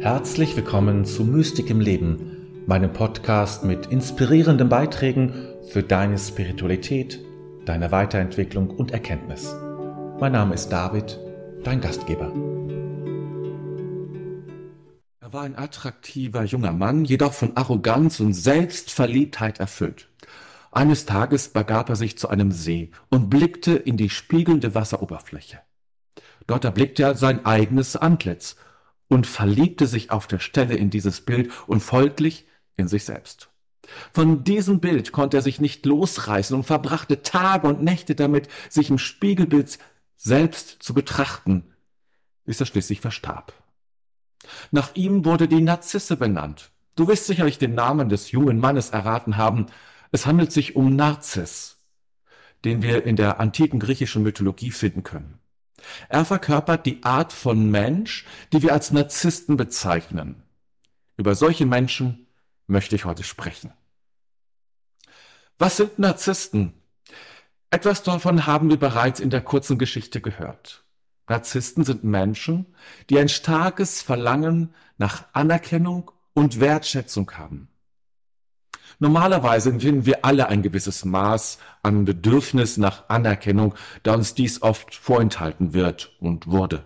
Herzlich willkommen zu Mystik im Leben, meinem Podcast mit inspirierenden Beiträgen für deine Spiritualität, deine Weiterentwicklung und Erkenntnis. Mein Name ist David, dein Gastgeber. Er war ein attraktiver junger Mann, jedoch von Arroganz und Selbstverliebtheit erfüllt. Eines Tages begab er sich zu einem See und blickte in die spiegelnde Wasseroberfläche. Dort erblickte er sein eigenes Antlitz und verliebte sich auf der Stelle in dieses Bild und folglich in sich selbst. Von diesem Bild konnte er sich nicht losreißen und verbrachte Tage und Nächte damit, sich im Spiegelbild selbst zu betrachten, bis er schließlich verstarb. Nach ihm wurde die Narzisse benannt. Du wirst sicherlich den Namen des jungen Mannes erraten haben. Es handelt sich um Narzis, den wir in der antiken griechischen Mythologie finden können. Er verkörpert die Art von Mensch, die wir als Narzissten bezeichnen. Über solche Menschen möchte ich heute sprechen. Was sind Narzissten? Etwas davon haben wir bereits in der kurzen Geschichte gehört. Narzissten sind Menschen, die ein starkes Verlangen nach Anerkennung und Wertschätzung haben. Normalerweise empfinden wir alle ein gewisses Maß an Bedürfnis nach Anerkennung, da uns dies oft vorenthalten wird und wurde.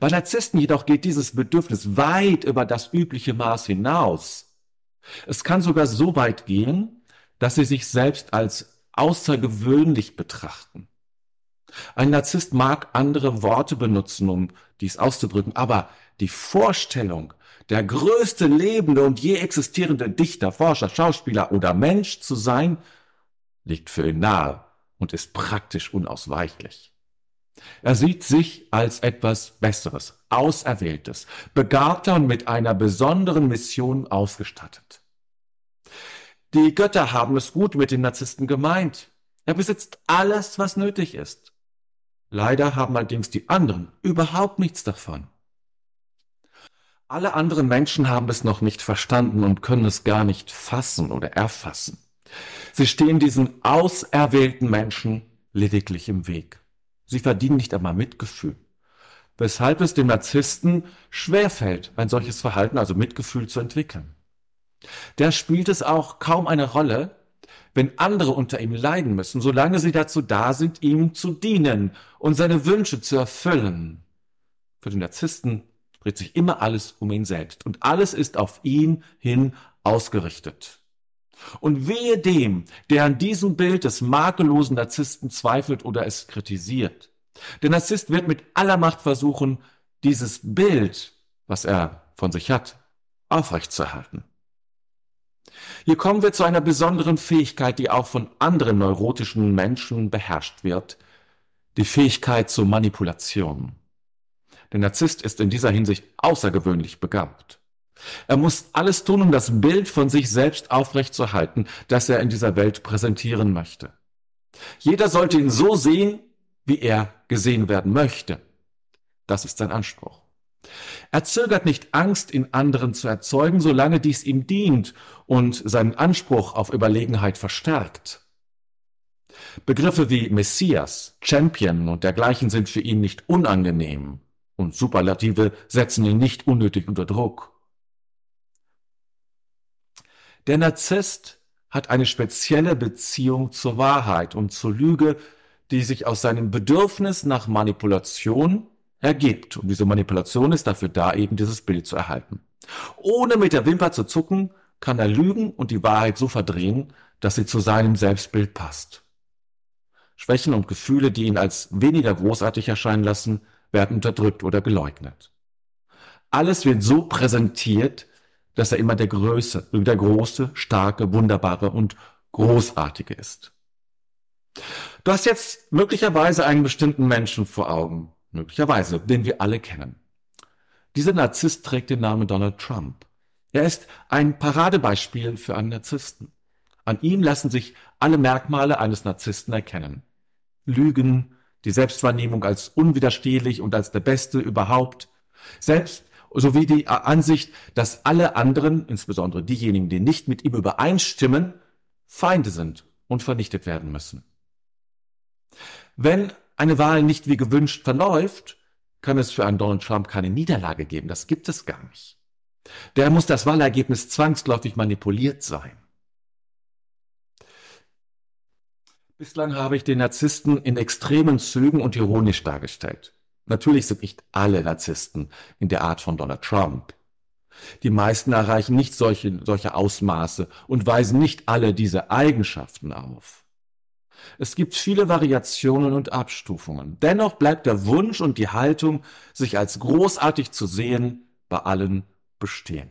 Bei Narzissten jedoch geht dieses Bedürfnis weit über das übliche Maß hinaus. Es kann sogar so weit gehen, dass sie sich selbst als außergewöhnlich betrachten. Ein Narzisst mag andere Worte benutzen, um dies auszudrücken, aber die Vorstellung, der größte lebende und je existierende Dichter, Forscher, Schauspieler oder Mensch zu sein, liegt für ihn nahe und ist praktisch unausweichlich. Er sieht sich als etwas Besseres, Auserwähltes, begabter und mit einer besonderen Mission ausgestattet. Die Götter haben es gut mit den Narzissten gemeint. Er besitzt alles, was nötig ist. Leider haben allerdings die anderen überhaupt nichts davon. Alle anderen Menschen haben es noch nicht verstanden und können es gar nicht fassen oder erfassen. Sie stehen diesen auserwählten Menschen lediglich im Weg. Sie verdienen nicht einmal Mitgefühl. Weshalb es dem Narzissten schwerfällt, ein solches Verhalten, also Mitgefühl zu entwickeln. Der spielt es auch kaum eine Rolle, wenn andere unter ihm leiden müssen, solange sie dazu da sind, ihm zu dienen und seine Wünsche zu erfüllen. Für den Narzissten dreht sich immer alles um ihn selbst und alles ist auf ihn hin ausgerichtet. Und wehe dem, der an diesem Bild des makellosen Narzissten zweifelt oder es kritisiert. Der Narzisst wird mit aller Macht versuchen, dieses Bild, was er von sich hat, aufrechtzuerhalten. Hier kommen wir zu einer besonderen Fähigkeit, die auch von anderen neurotischen Menschen beherrscht wird, die Fähigkeit zur Manipulation. Der Narzisst ist in dieser Hinsicht außergewöhnlich begabt. Er muss alles tun, um das Bild von sich selbst aufrechtzuerhalten, das er in dieser Welt präsentieren möchte. Jeder sollte ihn so sehen, wie er gesehen werden möchte. Das ist sein Anspruch. Er zögert nicht Angst in anderen zu erzeugen, solange dies ihm dient und seinen Anspruch auf Überlegenheit verstärkt. Begriffe wie Messias, Champion und dergleichen sind für ihn nicht unangenehm und Superlative setzen ihn nicht unnötig unter Druck. Der Narzisst hat eine spezielle Beziehung zur Wahrheit und zur Lüge, die sich aus seinem Bedürfnis nach Manipulation ergibt. Und diese Manipulation ist dafür da, eben dieses Bild zu erhalten. Ohne mit der Wimper zu zucken, kann er lügen und die Wahrheit so verdrehen, dass sie zu seinem Selbstbild passt. Schwächen und Gefühle, die ihn als weniger großartig erscheinen lassen, werden unterdrückt oder geleugnet. Alles wird so präsentiert, dass er immer der Größe, der große, starke, wunderbare und großartige ist. Du hast jetzt möglicherweise einen bestimmten Menschen vor Augen, möglicherweise, den wir alle kennen. Dieser Narzisst trägt den Namen Donald Trump. Er ist ein Paradebeispiel für einen Narzissten. An ihm lassen sich alle Merkmale eines Narzissten erkennen. Lügen, die Selbstwahrnehmung als unwiderstehlich und als der Beste überhaupt, selbst sowie die Ansicht, dass alle anderen, insbesondere diejenigen, die nicht mit ihm übereinstimmen, Feinde sind und vernichtet werden müssen. Wenn eine Wahl nicht wie gewünscht verläuft, kann es für einen Donald Trump keine Niederlage geben. Das gibt es gar nicht. Der muss das Wahlergebnis zwangsläufig manipuliert sein. Bislang habe ich den Narzissten in extremen Zügen und ironisch dargestellt. Natürlich sind nicht alle Narzissten in der Art von Donald Trump. Die meisten erreichen nicht solche, solche Ausmaße und weisen nicht alle diese Eigenschaften auf. Es gibt viele Variationen und Abstufungen. Dennoch bleibt der Wunsch und die Haltung, sich als großartig zu sehen, bei allen bestehen.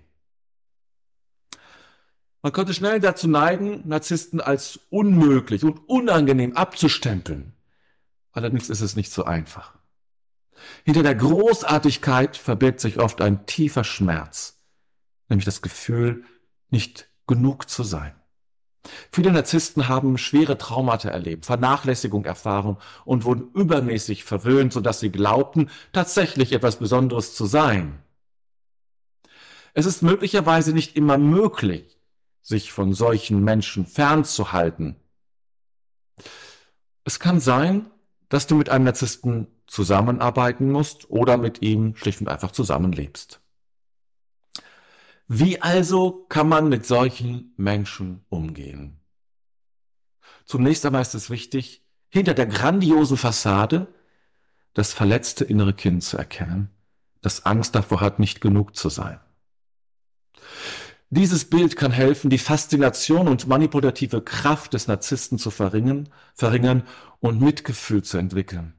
Man könnte schnell dazu neigen, Narzissten als unmöglich und unangenehm abzustempeln. Allerdings ist es nicht so einfach. Hinter der Großartigkeit verbirgt sich oft ein tiefer Schmerz, nämlich das Gefühl, nicht genug zu sein. Viele Narzissten haben schwere Traumata erlebt, Vernachlässigung erfahren und wurden übermäßig verwöhnt, sodass sie glaubten, tatsächlich etwas Besonderes zu sein. Es ist möglicherweise nicht immer möglich, sich von solchen Menschen fernzuhalten. Es kann sein, dass du mit einem Narzissten zusammenarbeiten musst oder mit ihm schlicht und einfach zusammenlebst. Wie also kann man mit solchen Menschen umgehen? Zunächst einmal ist es wichtig, hinter der grandiosen Fassade das verletzte innere Kind zu erkennen, das Angst davor hat, nicht genug zu sein. Dieses Bild kann helfen, die Faszination und manipulative Kraft des Narzissten zu verringern, verringern und Mitgefühl zu entwickeln.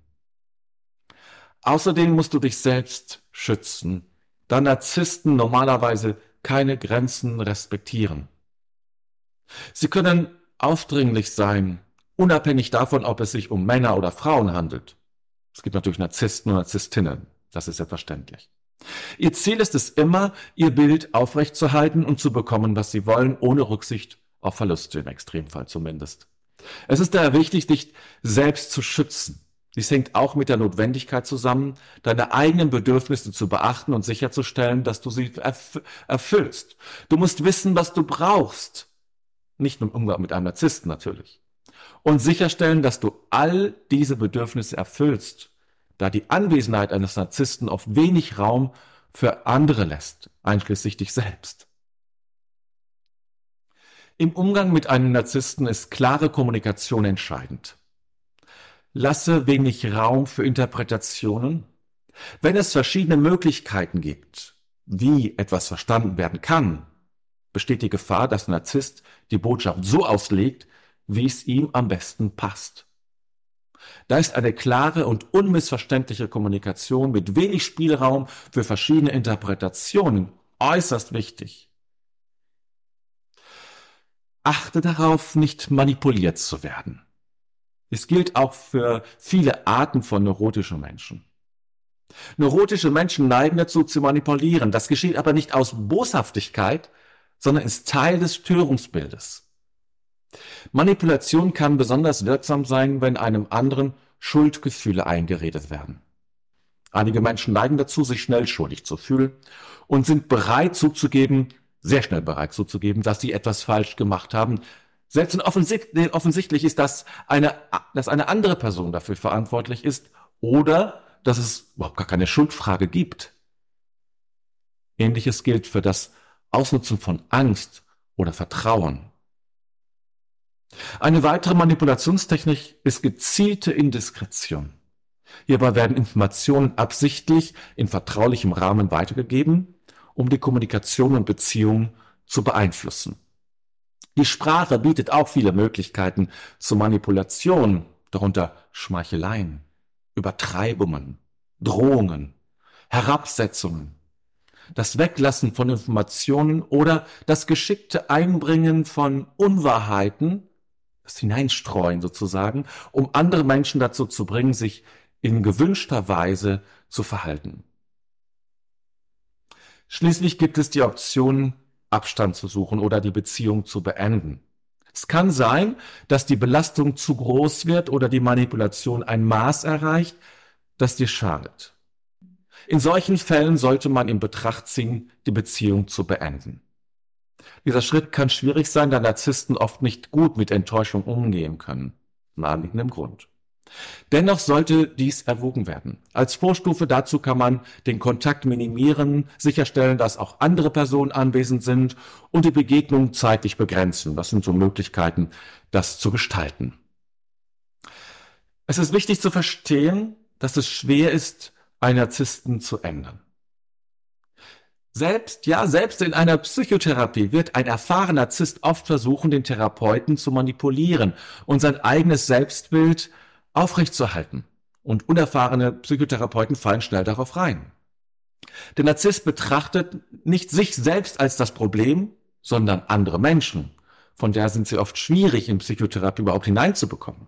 Außerdem musst du dich selbst schützen, da Narzissten normalerweise keine Grenzen respektieren. Sie können aufdringlich sein, unabhängig davon, ob es sich um Männer oder Frauen handelt. Es gibt natürlich Narzissten und Narzisstinnen, das ist selbstverständlich. Ihr Ziel ist es immer, ihr Bild aufrechtzuerhalten und zu bekommen, was sie wollen, ohne Rücksicht auf Verluste im Extremfall zumindest. Es ist daher wichtig, dich selbst zu schützen. Dies hängt auch mit der Notwendigkeit zusammen, deine eigenen Bedürfnisse zu beachten und sicherzustellen, dass du sie erf erfüllst. Du musst wissen, was du brauchst. Nicht nur im Umgang mit einem Narzissten natürlich. Und sicherstellen, dass du all diese Bedürfnisse erfüllst, da die Anwesenheit eines Narzissten oft wenig Raum für andere lässt, einschließlich dich selbst. Im Umgang mit einem Narzissten ist klare Kommunikation entscheidend. Lasse wenig Raum für Interpretationen. Wenn es verschiedene Möglichkeiten gibt, wie etwas verstanden werden kann, besteht die Gefahr, dass Narzisst die Botschaft so auslegt, wie es ihm am besten passt. Da ist eine klare und unmissverständliche Kommunikation mit wenig Spielraum für verschiedene Interpretationen äußerst wichtig. Achte darauf, nicht manipuliert zu werden. Es gilt auch für viele Arten von neurotischen Menschen. Neurotische Menschen neigen dazu zu manipulieren. Das geschieht aber nicht aus Boshaftigkeit, sondern ist Teil des Störungsbildes. Manipulation kann besonders wirksam sein, wenn einem anderen Schuldgefühle eingeredet werden. Einige Menschen neigen dazu, sich schnell schuldig zu fühlen und sind bereit zuzugeben, sehr schnell bereit zuzugeben, dass sie etwas falsch gemacht haben, selbst wenn offensichtlich, ist, dass eine, dass eine andere Person dafür verantwortlich ist oder dass es überhaupt gar keine Schuldfrage gibt. Ähnliches gilt für das Ausnutzen von Angst oder Vertrauen. Eine weitere Manipulationstechnik ist gezielte Indiskretion. Hierbei werden Informationen absichtlich in vertraulichem Rahmen weitergegeben, um die Kommunikation und Beziehung zu beeinflussen. Die Sprache bietet auch viele Möglichkeiten zur Manipulation, darunter Schmeicheleien, Übertreibungen, Drohungen, Herabsetzungen, das Weglassen von Informationen oder das geschickte Einbringen von Unwahrheiten, das Hineinstreuen sozusagen, um andere Menschen dazu zu bringen, sich in gewünschter Weise zu verhalten. Schließlich gibt es die Option Abstand zu suchen oder die Beziehung zu beenden. Es kann sein, dass die Belastung zu groß wird oder die Manipulation ein Maß erreicht, das dir schadet. In solchen Fällen sollte man in Betracht ziehen, die Beziehung zu beenden. Dieser Schritt kann schwierig sein, da Narzissten oft nicht gut mit Enttäuschung umgehen können. Naheliegendem Grund. Dennoch sollte dies erwogen werden. Als Vorstufe dazu kann man den Kontakt minimieren, sicherstellen, dass auch andere Personen anwesend sind und die Begegnung zeitlich begrenzen. Das sind so Möglichkeiten, das zu gestalten. Es ist wichtig zu verstehen, dass es schwer ist, einen Narzissten zu ändern. Selbst, ja, selbst in einer Psychotherapie wird ein erfahrener Narzisst oft versuchen, den Therapeuten zu manipulieren und sein eigenes Selbstbild aufrechtzuerhalten. Und unerfahrene Psychotherapeuten fallen schnell darauf rein. Der Narzisst betrachtet nicht sich selbst als das Problem, sondern andere Menschen. Von der sind sie oft schwierig in Psychotherapie überhaupt hineinzubekommen.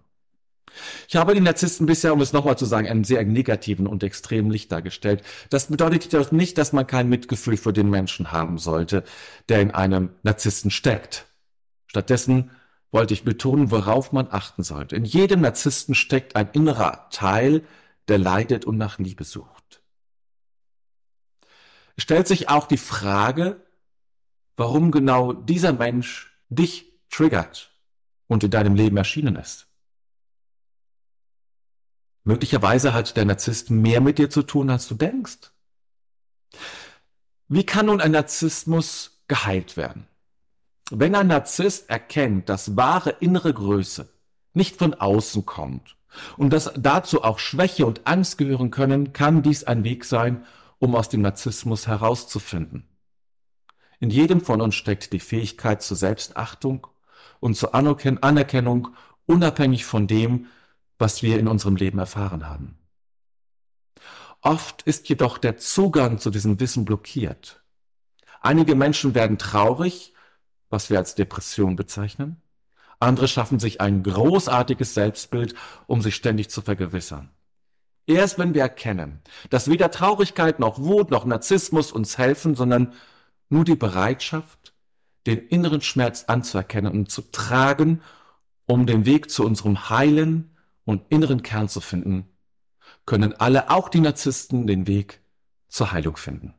Ich habe die Narzissten bisher, um es nochmal zu sagen, einen sehr negativen und extremen Licht dargestellt. Das bedeutet jedoch nicht, dass man kein Mitgefühl für den Menschen haben sollte, der in einem Narzissten steckt. Stattdessen wollte ich betonen, worauf man achten sollte. In jedem Narzissten steckt ein innerer Teil, der leidet und nach Liebe sucht. Es stellt sich auch die Frage, warum genau dieser Mensch dich triggert und in deinem Leben erschienen ist. Möglicherweise hat der Narzisst mehr mit dir zu tun, als du denkst. Wie kann nun ein Narzissmus geheilt werden? Wenn ein Narzisst erkennt, dass wahre innere Größe nicht von außen kommt und dass dazu auch Schwäche und Angst gehören können, kann dies ein Weg sein, um aus dem Narzissmus herauszufinden. In jedem von uns steckt die Fähigkeit zur Selbstachtung und zur Anerkennung, unabhängig von dem, was wir in unserem Leben erfahren haben. Oft ist jedoch der Zugang zu diesem Wissen blockiert. Einige Menschen werden traurig, was wir als Depression bezeichnen. Andere schaffen sich ein großartiges Selbstbild, um sich ständig zu vergewissern. Erst wenn wir erkennen, dass weder Traurigkeit noch Wut noch Narzissmus uns helfen, sondern nur die Bereitschaft, den inneren Schmerz anzuerkennen und zu tragen, um den Weg zu unserem Heilen, und inneren Kern zu finden, können alle, auch die Narzissten, den Weg zur Heilung finden.